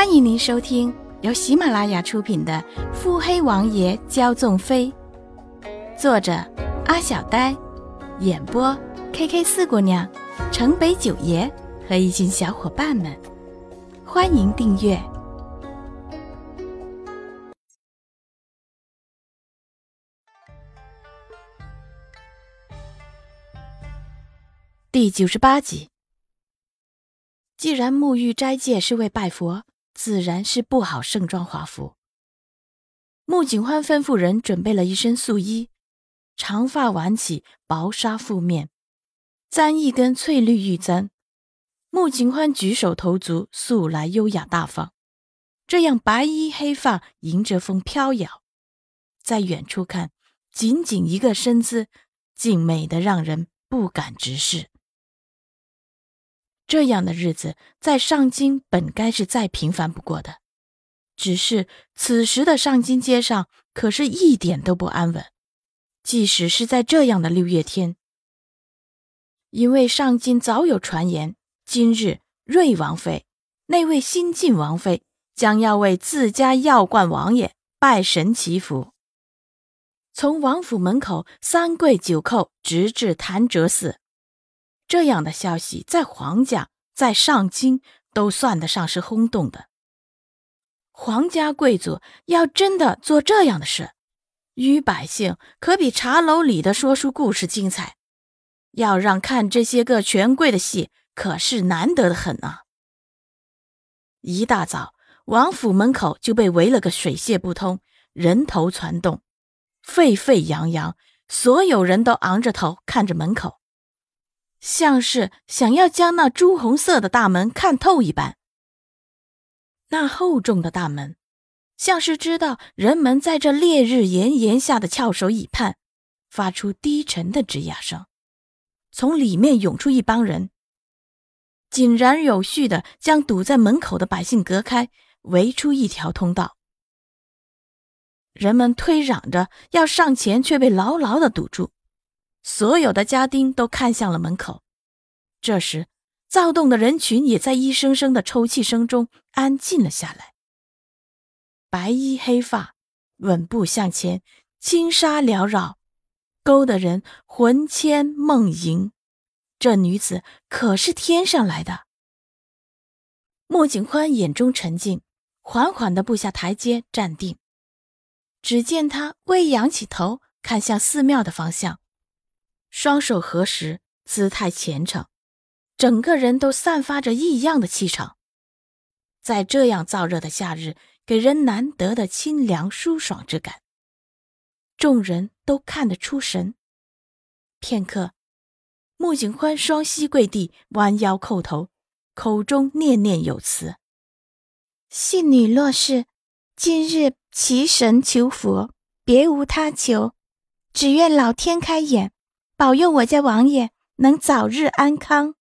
欢迎您收听由喜马拉雅出品的《腹黑王爷骄纵妃》，作者阿小呆，演播 K K 四姑娘、城北九爷和一群小伙伴们。欢迎订阅第九十八集。既然沐浴斋戒是为拜佛，自然是不好盛装华服。穆景欢吩咐人准备了一身素衣，长发挽起，薄纱覆面，簪一根翠绿玉簪。穆景欢举手投足素来优雅大方，这样白衣黑发迎着风飘摇，在远处看，仅仅一个身姿，竟美得让人不敢直视。这样的日子在上京本该是再平凡不过的，只是此时的上京街上可是一点都不安稳。即使是在这样的六月天，因为上京早有传言，今日瑞王妃那位新晋王妃将要为自家药罐王爷拜神祈福，从王府门口三跪九叩，直至潭柘寺。这样的消息在皇家、在上京都算得上是轰动的。皇家贵族要真的做这样的事，于百姓可比茶楼里的说书故事精彩。要让看这些个权贵的戏，可是难得的很啊！一大早，王府门口就被围了个水泄不通，人头攒动，沸沸扬扬，所有人都昂着头看着门口。像是想要将那朱红色的大门看透一般。那厚重的大门，像是知道人们在这烈日炎炎下的翘首以盼，发出低沉的吱呀声。从里面涌出一帮人，井然有序的将堵在门口的百姓隔开，围出一条通道。人们推嚷着要上前，却被牢牢的堵住。所有的家丁都看向了门口，这时，躁动的人群也在一声声的抽泣声中安静了下来。白衣黑发，稳步向前，轻纱缭绕，勾得人魂牵梦萦。这女子可是天上来的？莫景欢眼中沉静，缓缓的步下台阶，站定。只见他微仰起头，看向寺庙的方向。双手合十，姿态虔诚，整个人都散发着异样的气场。在这样燥热的夏日，给人难得的清凉舒爽之感。众人都看得出神。片刻，穆景欢双膝跪地，弯腰叩头，口中念念有词：“信女若是，今日祈神求佛，别无他求，只愿老天开眼。”保佑我家王爷能早日安康。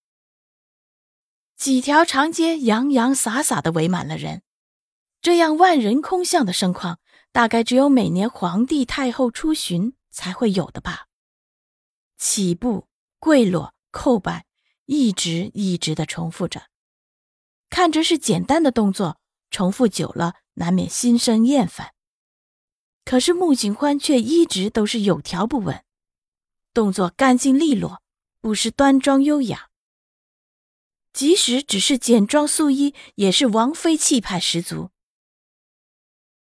几条长街洋洋洒洒的围满了人，这样万人空巷的盛况，大概只有每年皇帝太后出巡才会有的吧。起步、跪落、叩拜，一直一直的重复着，看着是简单的动作，重复久了难免心生厌烦。可是穆景欢却一直都是有条不紊。动作干净利落，不失端庄优雅。即使只是简装素衣，也是王妃气派十足。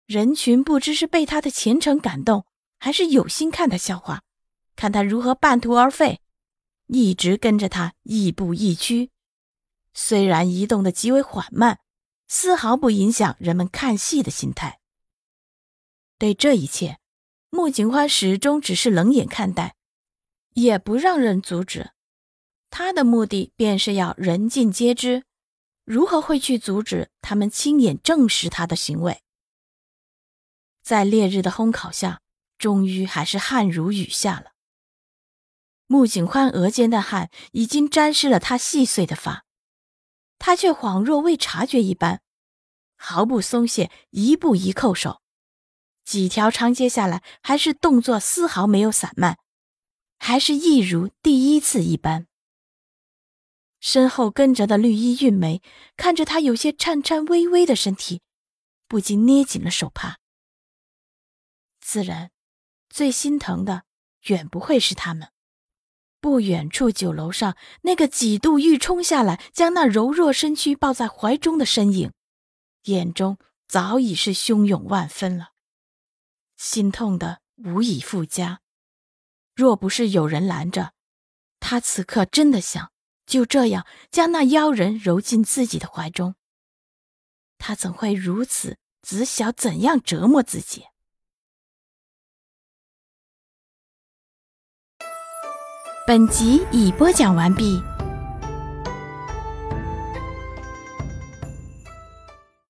人群不知是被他的虔诚感动，还是有心看他笑话，看他如何半途而废，一直跟着他亦步亦趋。虽然移动的极为缓慢，丝毫不影响人们看戏的心态。对这一切，穆景欢始终只是冷眼看待。也不让人阻止，他的目的便是要人尽皆知，如何会去阻止他们亲眼证实他的行为？在烈日的烘烤下，终于还是汗如雨下了。穆景欢额间的汗已经沾湿了他细碎的发，他却恍若未察觉一般，毫不松懈，一步一叩首，几条长街下来，还是动作丝毫没有散漫。还是一如第一次一般。身后跟着的绿衣韵梅看着他有些颤颤巍巍的身体，不禁捏紧了手帕。自然，最心疼的远不会是他们。不远处酒楼上那个几度欲冲下来，将那柔弱身躯抱在怀中的身影，眼中早已是汹涌万分了，心痛的无以复加。若不是有人拦着，他此刻真的想就这样将那妖人揉进自己的怀中。他怎会如此？只晓怎样折磨自己？本集已播讲完毕。